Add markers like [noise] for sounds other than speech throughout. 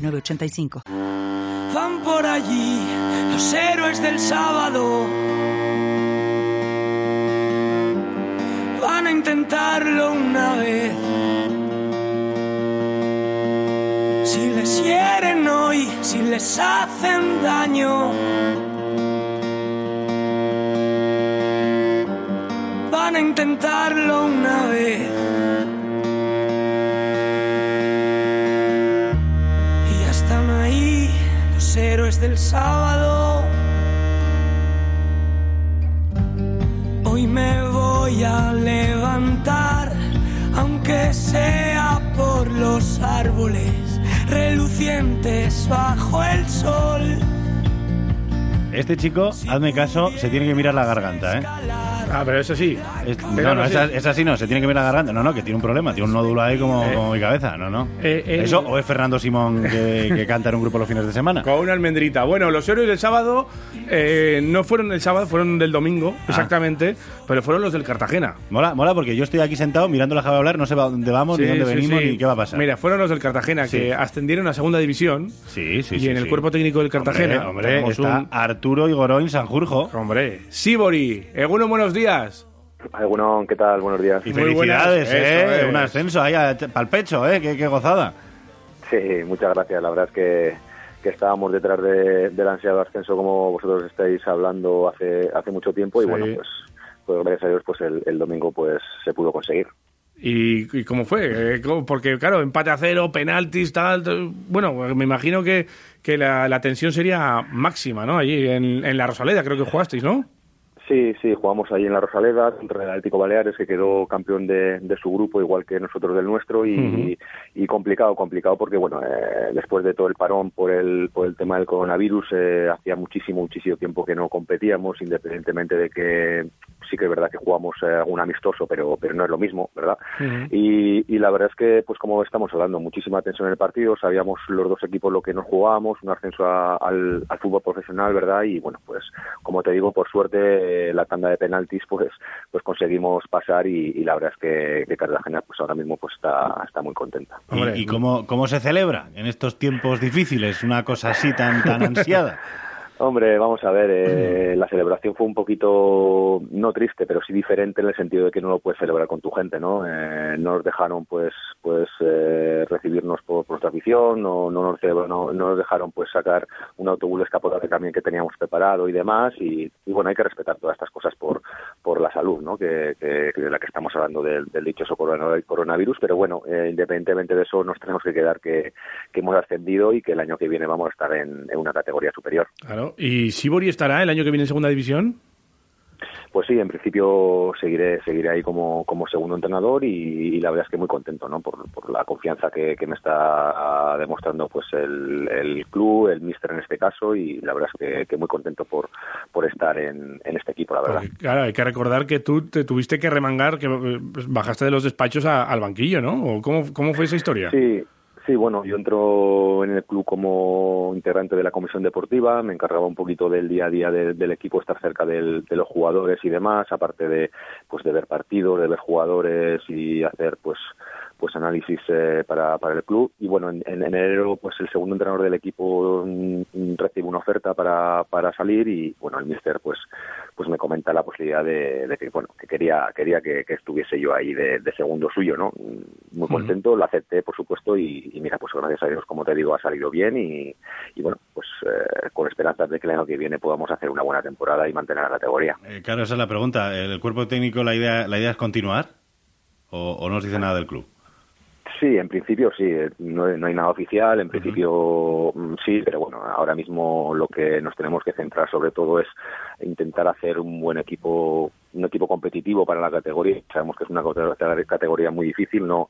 906985. Van por allí los héroes del sábado. Van a intentarlo una vez. Si les hieren hoy, si les hacen daño. Van a intentarlo una vez. Héroes del sábado. Hoy me voy a levantar, aunque sea por los árboles relucientes bajo el sol. Este chico, hazme caso, se tiene que mirar la garganta, ¿eh? Ah, pero eso sí. Es- Pero no, no, esa, esa sí no, se tiene que mirar la garganta. No, no, que tiene un problema, tiene un nódulo ahí como, Eh. como mi cabeza. No, no. Eh, eh, Eso, o es Fernando Simón que, que [laughs] canta en un grupo los fines de semana. Con una almendrita. Bueno, los héroes del sábado eh, no fueron del sábado, fueron del domingo, Ah. exactamente, pero fueron los del Cartagena. Mola, mola porque yo estoy aquí sentado mirando la Java hablar, no sé dónde vamos, ni dónde sí, venimos, sí. ni qué va a pasar. Mira, fueron los del Cartagena que ascendieron a segunda división. sí, sí, y en el cuerpo técnico del Cartagena. Hombre, hombre, está un- Arturo Igoroin Sanjurjo. Hombre, Sibori, Eguno, buenos días. Alguno, ¿qué tal? Buenos días. Y Muy felicidades, buenas, ¿eh? es. Un ascenso ahí para el pecho, ¿eh? Qué, qué gozada. Sí, muchas gracias. La verdad es que, que estábamos detrás de- del ansiado ascenso, como vosotros estáis hablando hace hace mucho tiempo, y Sí. bueno, pues, pues gracias a Dios, pues el, el domingo pues se pudo conseguir. ¿Y, y cómo fue? Eh, ¿cómo? Porque, claro, empate a cero, penaltis, tal. tal. Bueno, me imagino que, que la, la tensión sería máxima, ¿no? Allí en, en la Rosaleda, creo que jugasteis, ¿no? Sí, sí, jugamos ahí en la Rosaleda contra el Atlético Baleares, que quedó campeón de, de su grupo, igual que nosotros del nuestro, y, y complicado, complicado, porque bueno, eh, después de todo el parón por el, por el tema del coronavirus, eh, hacía muchísimo, muchísimo tiempo que no competíamos, independientemente de que sí que es verdad que jugamos eh, algún amistoso, pero, pero no es lo mismo, ¿verdad? y, y la verdad es que, pues como estamos hablando, muchísima tensión en el partido, sabíamos los dos equipos lo que nos jugábamos, un ascenso a- al, al fútbol profesional, ¿verdad? Y bueno, pues como te digo, por suerte eh, la tanda de penaltis, pues pues conseguimos pasar y, y la verdad es que, que Cartagena pues ahora mismo pues está, está muy contenta. ¿Y, Hombre, y cómo, cómo se celebra en estos tiempos difíciles una cosa así tan, tan ansiada? [laughs] Hombre, vamos a ver, eh, la celebración fue un poquito, no triste, pero sí diferente en el sentido de que no lo puedes celebrar con tu gente, ¿no? Eh, no nos dejaron, pues, pues eh, recibirnos por, por nuestra afición, no, no, nos, no, no nos dejaron, pues, sacar un autobús escapotable también que teníamos preparado y demás, y, bueno, hay que respetar todas estas cosas por, por la salud, ¿no? Que, que- que de la que estamos hablando del, del dichoso corona- coronavirus, pero bueno, eh, independientemente de eso, nos tenemos que quedar que, que hemos ascendido y que el año que viene vamos a estar en- en una categoría superior. Claro. ¿Y Sibori estará el año que viene en segunda división? Pues sí, en principio seguiré seguiré ahí como, como segundo entrenador y, y la verdad es que muy contento ¿no? por, por la confianza que, que me está demostrando pues el, el club, el míster en este caso y la verdad es que, que muy contento por, por estar en, en este equipo, la verdad. Porque, claro, hay que recordar que tú te tuviste que remangar, que eh, pues, bajaste de los despachos a- al banquillo, ¿no? ¿O cómo, ¿Cómo fue esa historia? Sí, sí, bueno, yo entro en el club como integrante de la comisión deportiva, me encargaba un poquito del día a día de- del equipo, estar cerca del- de los jugadores y demás, aparte de pues de ver partidos, de ver jugadores y hacer pues pues análisis eh, para, para el club y bueno en, en enero pues el segundo entrenador del equipo mm, mm, recibe una oferta para, para salir y bueno el míster pues pues me comenta la posibilidad de, de que bueno que quería quería que, que estuviese yo ahí de, de segundo suyo no muy contento lo acepté por supuesto y, y mira pues gracias a Dios como te digo ha salido bien y, y bueno pues eh, con esperanzas de que el año que viene podamos hacer una buena temporada y mantener la categoría Eh, claro, esa es la pregunta. ¿El cuerpo técnico, la idea, la idea es continuar? ¿O, o no os dice nada del club? Sí, en principio sí, eh, no, no hay nada oficial, en principio mm, sí, pero bueno, ahora mismo lo que nos tenemos que centrar sobre todo es intentar hacer un buen equipo un equipo competitivo para la categoría. Sabemos que es una categoría muy difícil, no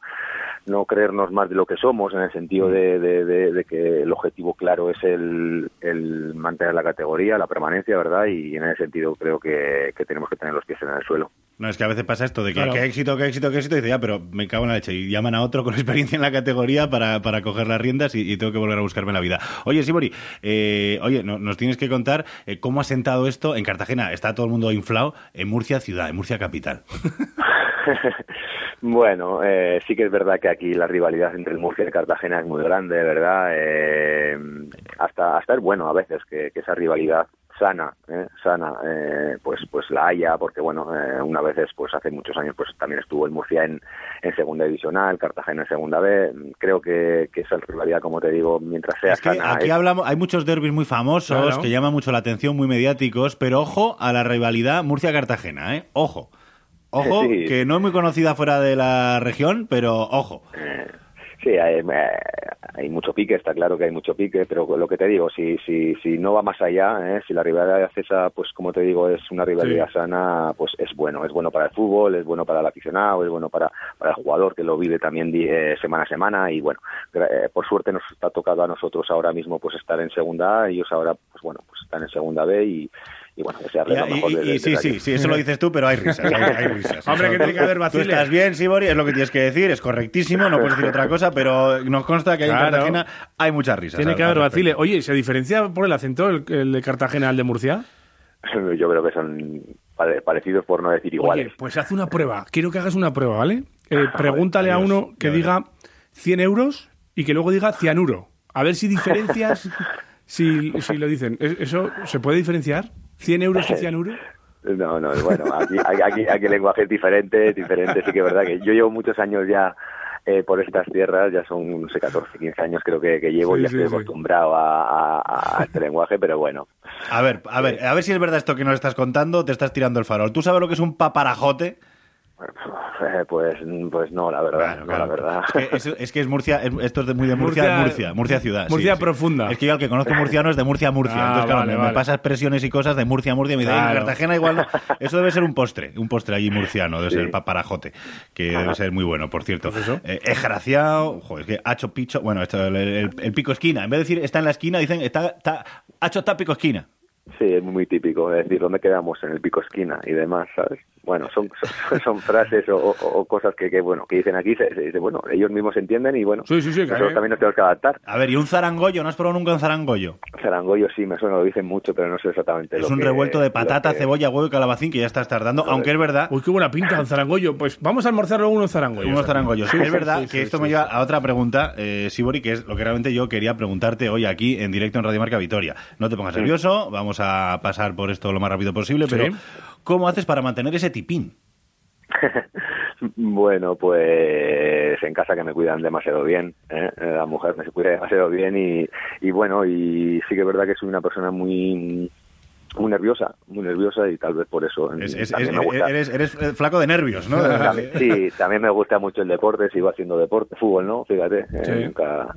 no creernos más de lo que somos en el sentido de, de, que el objetivo claro es el, el, mantener la categoría, la permanencia, ¿verdad? Y en ese sentido creo que, que tenemos que tener los pies en el suelo. No, es que a veces pasa esto de que qué éxito, qué éxito, qué éxito, y dice, ya, pero me cago en la leche. Y llaman a otro con [laughs] experiencia en la categoría para, para coger las riendas y, tengo que volver a buscarme la vida. Oye, Sibori, eh, oye, nos tienes que contar eh, cómo ha sentado esto en Cartagena. Está todo el mundo inflado en Murcia ciudad, en Murcia capital. [laughs] bueno, eh, sí que es verdad que aquí la rivalidad entre el Murcia y Cartagena es muy grande, ¿verdad? Eh, hasta, hasta es bueno a veces que esa rivalidad sana, eh, sana, eh, pues pues la haya, porque bueno, eh, una vez pues hace muchos años pues también estuvo el Murcia en, en segunda divisional, Cartagena en segunda B, creo que, que esa rivalidad, como te digo, mientras sea sana. Aquí hablamos, hay muchos derbis muy famosos que llaman mucho la atención, muy mediáticos, pero ojo a la rivalidad Murcia-Cartagena, ¿eh? Ojo. Ojo, que no es muy conocida fuera de la región, pero ojo. Sí, hay, hay, mucho pique, está claro que hay mucho pique, pero lo que te digo, si, si, si no va más allá, ¿eh? si la rivalidad de Acesa, pues como te digo, es una rivalidad sana, pues es bueno, es bueno para el fútbol, es bueno para el aficionado, es bueno para, para el jugador que lo vive también eh, semana a semana y bueno, eh, por suerte nos está tocado a nosotros ahora mismo pues estar en segunda A, ellos ahora pues bueno, pues están en segunda B y, y bueno, desearle lo mejor. Y, sí, sí, sí, eso lo dices tú, pero hay risas, hay, [laughs] risas. Hombre, que tiene que haber vaciles. Tú estás bien, Sibori, es lo que tienes que decir, es correctísimo, no puedes decir otra cosa, pero nos consta que ahí en Cartagena hay muchas risas. Tiene que haber vaciles. Oye, ¿se diferencia por el acento el, de Cartagena al de Murcia? [laughs] Yo creo que son parecidos por no decir iguales. Oye, pues haz una prueba. Quiero que hagas una prueba, ¿vale? [laughs] Eh, pregúntale a uno que diga 100 euros y que luego diga cianuro. A ver si diferencias si, si lo dicen. ¿Eso se puede diferenciar? ¿100 euros y cianuro? [laughs] No, no, bueno, aquí, aquí, aquí el lenguaje es diferente, diferente, sí que es verdad que yo llevo muchos años ya eh, por estas tierras, ya son, no sé, 14, 15 años creo que, llevo y ya estoy acostumbrado a, este [laughs] lenguaje, pero bueno. A ver, a ver, a ver si es verdad esto que nos estás contando, te estás tirando el farol. ¿Tú sabes lo que es un paparajote? Eh, [laughs] pues, pues no, la verdad. la verdad. Es, que es, Murcia, esto es de, muy de Murcia, Murcia, Murcia, ciudad. Murcia profunda. Es que yo al que conozco murciano es de Murcia, Murcia. Ah, Entonces, claro, me, pasa expresiones y cosas de Murcia, Murcia. Me dice, Cartagena igual no. [laughs] Eso debe ser un postre, un postre allí murciano, debe ser el paparajote, que debe ser muy bueno, por cierto. ¿Pues eso? Eh, graciado, joder, es que hacho picho, bueno, esto, el, pico esquina. En vez de decir está en la esquina, dicen está, está, hacho está pico esquina. Sí, es muy típico, es decir, ¿dónde quedamos? En el pico esquina y demás, ¿sabes? bueno, son, son, frases o, cosas que, que, bueno, que dicen aquí, se, dice, bueno, ellos mismos entienden y bueno, sí, sí, sí, nosotros también nos tenemos que adaptar. A ver, ¿y un zarangollo? ¿No has probado nunca un zarangollo? Zarangollo sí, me suena, lo dicen mucho, pero no sé exactamente es lo Es un revuelto de patata, cebolla, huevo y calabacín que ya estás tardando, aunque es verdad... Uy, qué buena pinta un zarangollo. Pues vamos a almorzar luego unos zarangollos. Unos zarangollos. es verdad que esto me lleva a otra pregunta, eh, Sibori, que es lo que realmente yo quería preguntarte hoy aquí en directo en Radio Marca Vitoria. No te pongas nervioso, vamos a pasar por esto lo más rápido posible, pero ¿cómo haces para mantener ese tipín? [laughs] bueno, pues en casa que me cuidan demasiado bien, ¿eh? la mujer me cuida demasiado bien y, y bueno, y sí que es verdad que soy una persona muy muy nerviosa, muy nerviosa y tal vez por eso. eres, flaco de nervios, ¿no? [laughs] sí, también me gusta mucho el deporte, sigo haciendo deporte, fútbol, ¿no? Fíjate, eh, nunca...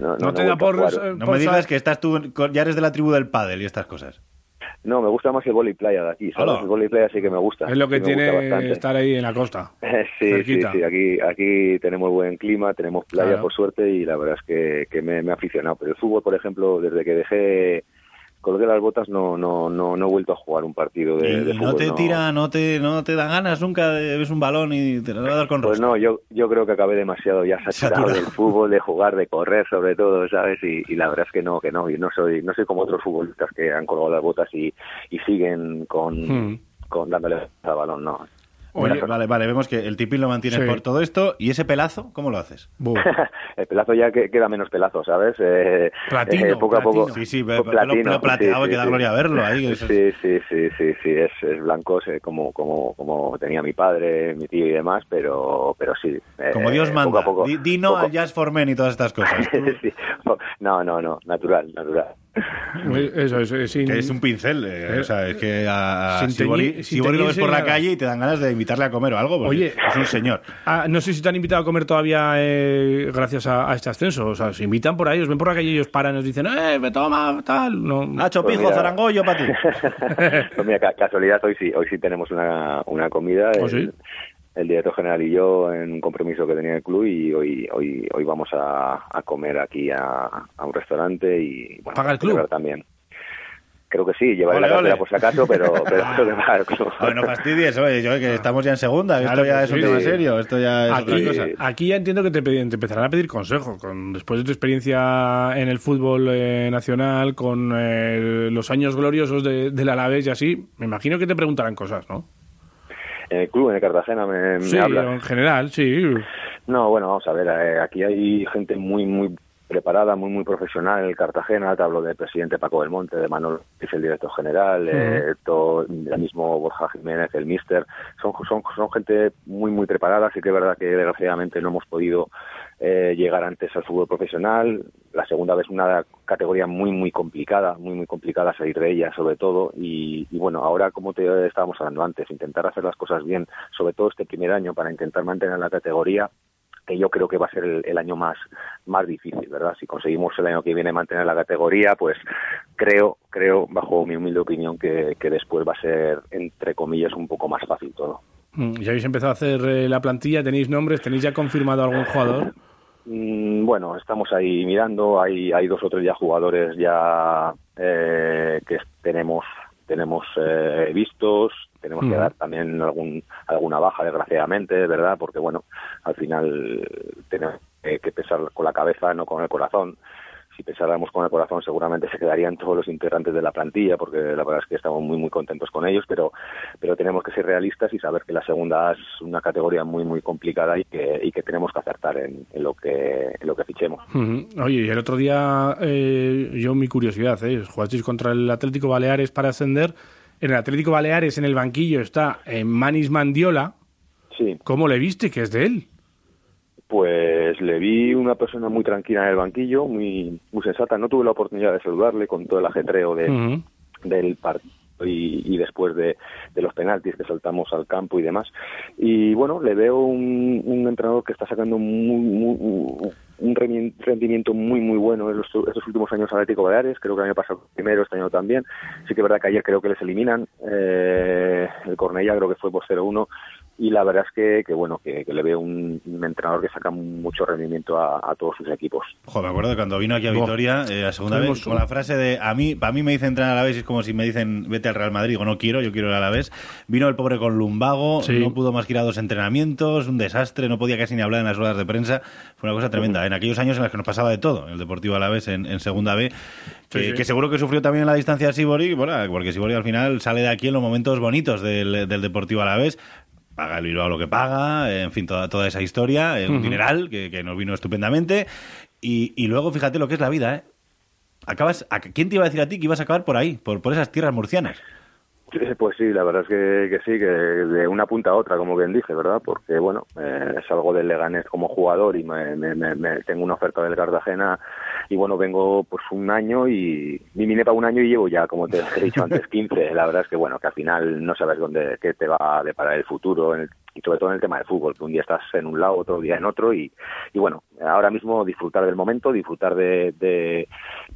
No, te da por, No me digas que estás tú, ya eres de la tribu del pádel y estas cosas. No, me gusta más el vóley playa de aquí, ¿sabes? El vóley playa sí que me gusta. Es lo que tiene estar ahí en la costa. [laughs] sí, sí, sí, aquí, aquí tenemos buen clima, tenemos playa por suerte y la verdad es que, que me, me, he aficionado. Pero el fútbol, por ejemplo, desde que dejé colgué las botas no no no no he vuelto a jugar un partido de, de fútbol, no. te tira no te no te da ganas nunca de ves un balón y te lo va a dar con pues no yo yo creo que acabé demasiado ya saturado, del fútbol de jugar de correr sobre todo sabes y, y, la verdad es que no que no y no soy no soy como otros futbolistas que han colgado las botas y, y siguen con hmm. con dándole al balón no vale, vale, vemos que el tipín lo mantienes por todo esto. ¿Y ese pelazo, cómo lo haces? [laughs] el pelazo ya que, queda menos pelazo, ¿sabes? Eh, platino, eh, poco a poco. Sí, sí, platino, plateado sí, que da gloria verlo ahí. Sí, sí, sí, sí, sí, es, es blanco como, como, como tenía mi padre, mi tío y demás, pero, pero sí. Eh, como Dios manda. Poco a poco, Dino al Jazz for Men y todas estas cosas. [laughs] no, no, no, natural, natural. Eso, es, que es un pincel. Eh, eh, o sea, es que a, si lo ves por la calle y te dan ganas de invitarle a comer o algo, Oye, es un señor. Ah, no sé si te han invitado a comer todavía eh, gracias a, este ascenso. O sea, se invitan por ahí, os ven por la calle y ellos paran y nos dicen, ¡eh, me toma, tal! No. Nacho pues Pijo, zarangollo para ti. [laughs] pues mira, casualidad, hoy sí, hoy sí tenemos una, una comida. ¿Oh, sí? El director general y yo en un compromiso que tenía el club y hoy hoy hoy vamos a, comer aquí a, un restaurante y bueno, paga el club también. Creo que sí llevaré la cartera por si acaso pero [laughs] pero [laughs] que club bueno fastidies oye yo que estamos ya en segunda esto ya es un tema serio esto ya es aquí, otra cosa. aquí ya entiendo que te, te, empezarán a pedir consejo con después de tu experiencia en el fútbol eh, nacional con eh, los años gloriosos de, del Alavés y así me imagino que te preguntarán cosas ¿no? En el club, en el Cartagena, me, sí, en general, sí. No, bueno, vamos a ver, eh, aquí hay gente muy, muy preparada, muy, muy profesional en el Cartagena. Te hablo del presidente Paco del Monte, de Manuel, que es el director general, eh, todo, el mismo Borja Jiménez, el mister. Son, son, son gente muy, muy preparada. Sí que es verdad que desgraciadamente no hemos podido eh, llegar antes al fútbol profesional. La segunda vez una categoría muy, muy complicada, muy, muy complicada salir de ella, sobre todo. Y, bueno, ahora, como te estábamos hablando antes, intentar hacer las cosas bien, sobre todo este primer año, para intentar mantener la categoría que yo creo que va a ser el, año más, más difícil, ¿verdad? Si conseguimos el año que viene mantener la categoría, pues creo, creo, bajo mi humilde opinión, que, que después va a ser, entre comillas, un poco más fácil todo. Mm, ¿Ya habéis empezado a hacer eh, la plantilla? ¿Tenéis nombres? ¿Tenéis ya confirmado algún jugador? Mm, bueno, estamos ahí mirando. Hay, hay dos o tres ya jugadores ya eh, que tenemos tenemos eh, vistos. Tenemos que dar también algún alguna baja, desgraciadamente, ¿verdad? Porque bueno, al final tenemos que pensar con la cabeza, no con el corazón si pensáramos con el corazón seguramente se quedarían todos los integrantes de la plantilla porque la verdad es que estamos muy muy contentos con ellos pero pero tenemos que ser realistas y saber que la segunda es una categoría muy muy complicada y que, y que tenemos que acertar en, lo que en lo que fichemos oye y el otro día eh, yo mi curiosidad ¿eh? jugasteis contra el Atlético Baleares para ascender en el Atlético Baleares en el banquillo está eh, Manis Mandiola sí ¿cómo le viste que es de él? Pues le vi una persona muy tranquila en el banquillo, muy, muy sensata. No tuve la oportunidad de saludarle con todo el ajetreo de, del partido y, después de, los penaltis que saltamos al campo y demás. Y bueno, le veo un, entrenador que está sacando un rendimiento muy muy bueno en estos últimos años Atlético Baleares, creo que el año pasado primero, este año también. Sí que es verdad que ayer creo que les eliminan, eh, el Cornella creo que fue por 0-1 y la verdad es que, que bueno, que, le veo un, entrenador que saca mucho rendimiento a, todos sus equipos. Joder, me acuerdo cuando vino aquí a Vitoria, eh, a segunda vez, con la frase de a mí, para mí me dicen entrenar a la vez, es como si me dicen vete al Real Madrid, digo no quiero, yo quiero ir a la vez. Vino el pobre con lumbago, no pudo más que ir a dos entrenamientos, un desastre, no podía casi ni hablar en las ruedas de prensa, fue una cosa tremenda. En aquellos años en los que nos pasaba de todo, el Deportivo Alavés en, en segunda B, que, seguro que sufrió también en la distancia Sibori, bueno, porque Sibori al final sale de aquí en los momentos bonitos del, del Deportivo Alavés, paga el Bilbao lo que paga, en fin, toda, toda esa historia, eh, un dineral que, nos vino estupendamente. Y, luego, fíjate lo que es la vida, ¿eh? Acabas, ¿a ¿Quién te iba a decir a ti que ibas a acabar por ahí, por, por esas tierras murcianas? Pues sí, la verdad es que, sí, que de una punta a otra, como bien dije, ¿verdad? Porque, bueno, eh, salgo del Leganés como jugador y me, tengo una oferta del Cartagena y, bueno, vengo pues un año y vine para un año y llevo ya, como te he dicho antes, [laughs] 15. La verdad es que, bueno, que al final no sabes dónde qué te va a deparar el futuro y sobre todo en el tema del fútbol, que un día estás en un lado, otro día en otro y, y bueno, ahora mismo disfrutar del momento, disfrutar de, de,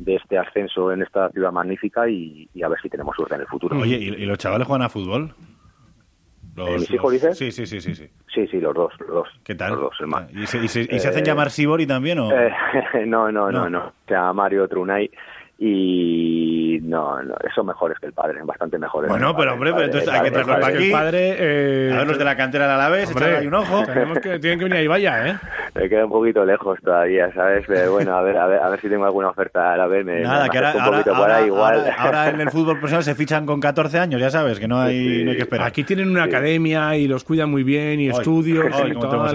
este ascenso en esta ciudad magnífica y, a ver si tenemos suerte en el futuro. Oye, ¿y, los chavales juegan a fútbol? Los, ¿Mis hijos dices? Sí, sí, sí, sí, sí. Sí, sí, los dos, los dos. ¿Qué tal? Los dos, hermano. ¿Y se, y se, hacen eh, llamar Sibori también o...? Eh, [laughs] no, no, no, no, O sea, Mario Trunay y no, no, son mejores que el padre, bastante mejores. Bueno, pero hombre, pero entonces hay que traerlos para aquí. Padre, eh, a ver los de la cantera a la vez, echarle ahí un ojo. Tenemos que, tienen que venir ahí vaya, ¿eh? Me queda un poquito lejos todavía, ¿sabes? Pero bueno, a ver, a ver, a ver si tengo alguna oferta a la vez. Me, Nada, que ahora, ahora, igual. Ahora, en el fútbol profesional se fichan con 14 años, ya sabes, que no hay, no hay que esperar. Aquí tienen una academia y los cuidan muy bien y estudios y todo.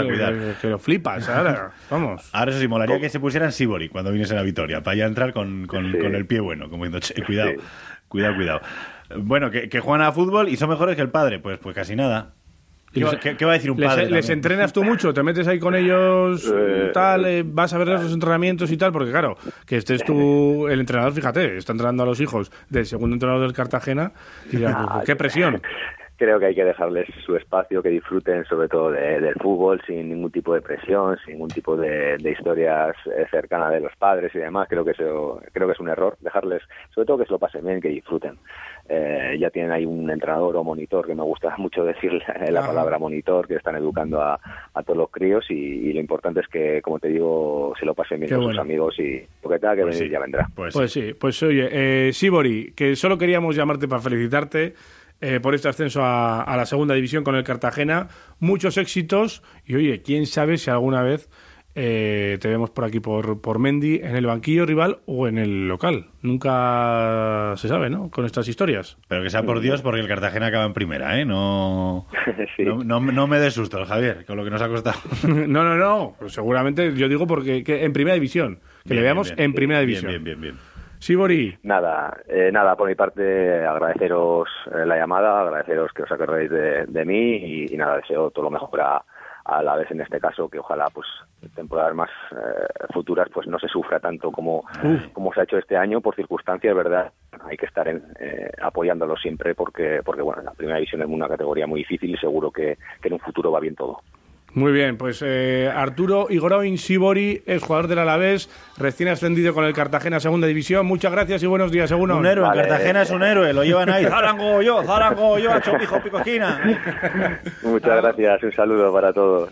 Que, lo flipas, ahora, vamos. Ahora eso sí, molaría que se pusieran Sibori cuando viniese a la Vitoria, para ya entrar con, con, con el pie bueno, como diciendo, cuidado, cuidado, cuidado. Bueno, que, que, juegan a fútbol y son mejores que el padre. Pues, pues casi nada. ¿Qué, va a decir un padre? Les, entrenas tú mucho? ¿Te metes ahí con ellos eh, tal? Eh, ¿Vas a ver los entrenamientos y tal? Porque claro, que estés tú, el entrenador, fíjate, está entrenando a los hijos del segundo entrenador del Cartagena y ya, ¿qué presión? Creo que hay que dejarles su espacio, que disfruten sobre todo del fútbol sin ningún tipo de presión, sin ningún tipo de, historias eh, cercanas de los padres y demás. Creo que eso, creo que es un error dejarles, sobre todo que se lo pasen bien, que disfruten. Eh, ya tienen ahí un entrenador o monitor, que me gusta [laughs] mucho decir la palabra monitor, que están educando a, todos los críos y, lo importante es que, como te digo, se lo pasen bien con sus amigos y lo que tenga que pues venir ya vendrá. Pues, pues sí, pues oye, eh, Sibori, que solo queríamos llamarte para felicitarte eh, por este ascenso a, la segunda división con el Cartagena. Muchos éxitos y oye, quién sabe si alguna vez eh, te vemos por aquí por, por Mendy en el banquillo rival o en el local. Nunca se sabe, ¿no? Con estas historias. Pero que sea por Dios, porque el Cartagena acaba en primera, ¿eh? No, [laughs] no, no, me des susto, Javier, con lo que nos ha costado. [laughs] no, no, no. Pues seguramente yo digo porque en primera división. Que le veamos en primera división. Bien, bien, bien. Sibori. Nada, eh, nada, por mi parte agradeceros eh, la llamada, agradeceros que os acordáis de, mí y, nada, deseo todo lo mejor a, la vez en este caso, que ojalá pues temporadas más eh, futuras pues no se sufra tanto como, como se ha hecho este año por circunstancias, ¿verdad? Hay que estar en, apoyándolo siempre porque, porque bueno, la primera división es una categoría muy difícil y seguro que en un futuro va bien todo. Muy bien, pues eh, Arturo Igoroin Sibori es jugador del Alavés, recién ascendido con el Cartagena Segunda División. Muchas gracias y buenos días, según Un héroe, Cartagena es un héroe, lo llevan ahí. Zarango yo, Zarango yo, Chopijo, Pico [laughs] Muchas gracias, un saludo para todos.